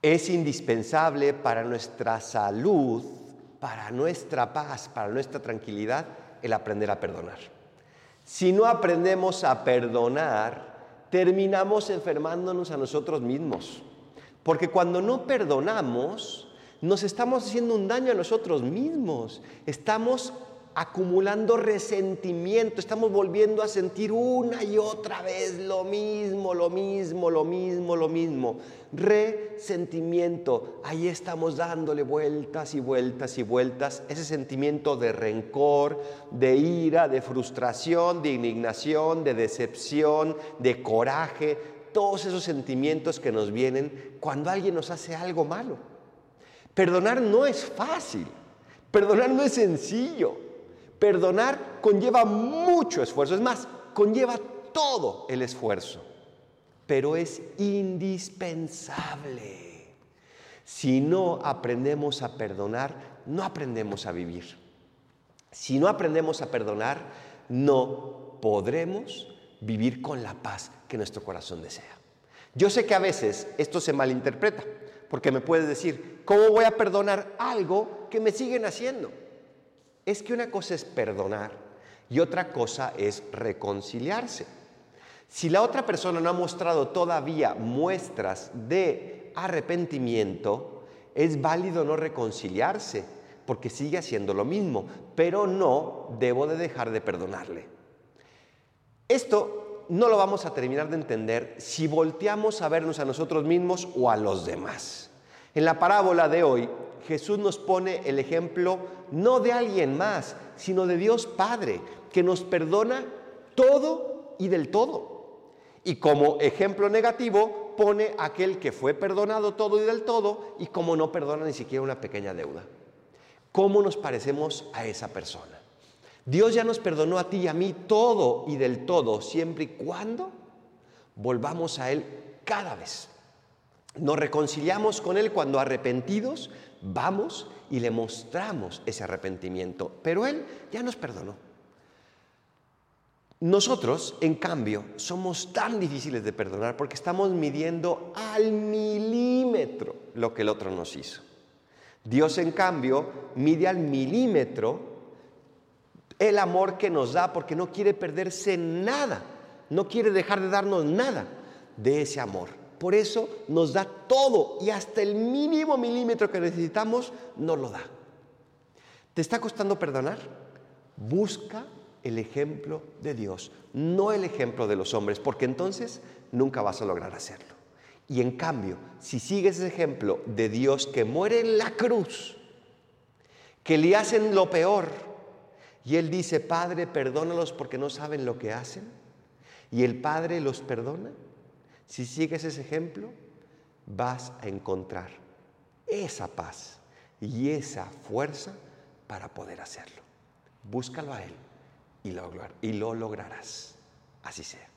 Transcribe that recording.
Es indispensable para nuestra salud, para nuestra paz, para nuestra tranquilidad, el aprender a perdonar. Si no aprendemos a perdonar, terminamos enfermándonos a nosotros mismos. Porque cuando no perdonamos, nos estamos haciendo un daño a nosotros mismos. Estamos acumulando resentimiento, estamos volviendo a sentir una y otra vez lo mismo, lo mismo, lo mismo, lo mismo. Resentimiento, ahí estamos dándole vueltas y vueltas y vueltas, ese sentimiento de rencor, de ira, de frustración, de indignación, de decepción, de coraje, todos esos sentimientos que nos vienen cuando alguien nos hace algo malo. Perdonar no es fácil, perdonar no es sencillo. Perdonar conlleva mucho esfuerzo, es más, conlleva todo el esfuerzo, pero es indispensable. Si no aprendemos a perdonar, no aprendemos a vivir. Si no aprendemos a perdonar, no podremos vivir con la paz que nuestro corazón desea. Yo sé que a veces esto se malinterpreta, porque me puedes decir, ¿cómo voy a perdonar algo que me siguen haciendo? Es que una cosa es perdonar y otra cosa es reconciliarse. Si la otra persona no ha mostrado todavía muestras de arrepentimiento, es válido no reconciliarse, porque sigue haciendo lo mismo, pero no debo de dejar de perdonarle. Esto no lo vamos a terminar de entender si volteamos a vernos a nosotros mismos o a los demás. En la parábola de hoy, Jesús nos pone el ejemplo no de alguien más, sino de Dios Padre, que nos perdona todo y del todo. Y como ejemplo negativo pone aquel que fue perdonado todo y del todo y como no perdona ni siquiera una pequeña deuda. ¿Cómo nos parecemos a esa persona? Dios ya nos perdonó a ti y a mí todo y del todo, siempre y cuando volvamos a Él cada vez. Nos reconciliamos con Él cuando arrepentidos vamos y le mostramos ese arrepentimiento, pero Él ya nos perdonó. Nosotros, en cambio, somos tan difíciles de perdonar porque estamos midiendo al milímetro lo que el otro nos hizo. Dios, en cambio, mide al milímetro el amor que nos da porque no quiere perderse nada, no quiere dejar de darnos nada de ese amor. Por eso nos da todo y hasta el mínimo milímetro que necesitamos nos lo da. ¿Te está costando perdonar? Busca el ejemplo de Dios, no el ejemplo de los hombres, porque entonces nunca vas a lograr hacerlo. Y en cambio, si sigues ese ejemplo de Dios que muere en la cruz, que le hacen lo peor, y Él dice, Padre, perdónalos porque no saben lo que hacen, y el Padre los perdona, si sigues ese ejemplo, vas a encontrar esa paz y esa fuerza para poder hacerlo. Búscalo a Él y lo, y lo lograrás. Así sea.